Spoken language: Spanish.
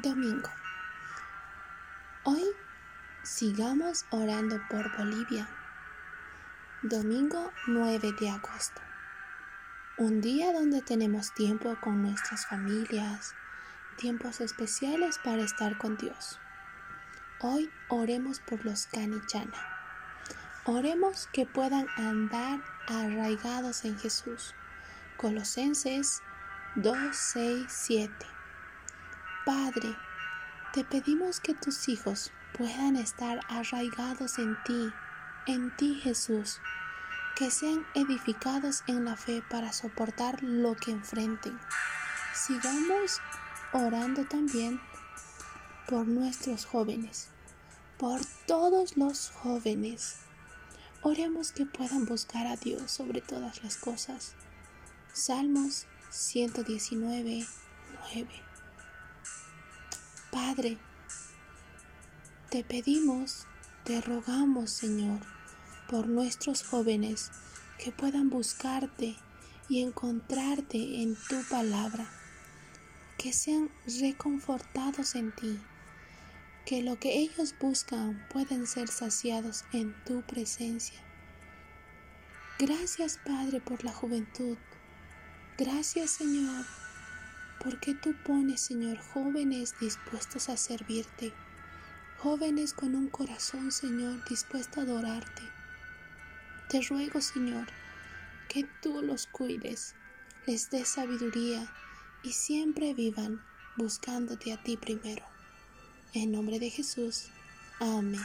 Domingo. Hoy sigamos orando por Bolivia. Domingo 9 de agosto. Un día donde tenemos tiempo con nuestras familias, tiempos especiales para estar con Dios. Hoy oremos por los Canichana. Oremos que puedan andar arraigados en Jesús. Colosenses 2, 6, 7. Padre, te pedimos que tus hijos puedan estar arraigados en ti, en ti Jesús, que sean edificados en la fe para soportar lo que enfrenten. Sigamos orando también por nuestros jóvenes, por todos los jóvenes. Oremos que puedan buscar a Dios sobre todas las cosas. Salmos 119, 9. Padre, te pedimos, te rogamos, Señor, por nuestros jóvenes que puedan buscarte y encontrarte en tu palabra, que sean reconfortados en ti, que lo que ellos buscan pueden ser saciados en tu presencia. Gracias, Padre, por la juventud. Gracias, Señor porque tú pones, Señor, jóvenes dispuestos a servirte, jóvenes con un corazón, Señor, dispuesto a adorarte. Te ruego, Señor, que tú los cuides, les des sabiduría y siempre vivan buscándote a ti primero. En nombre de Jesús. Amén.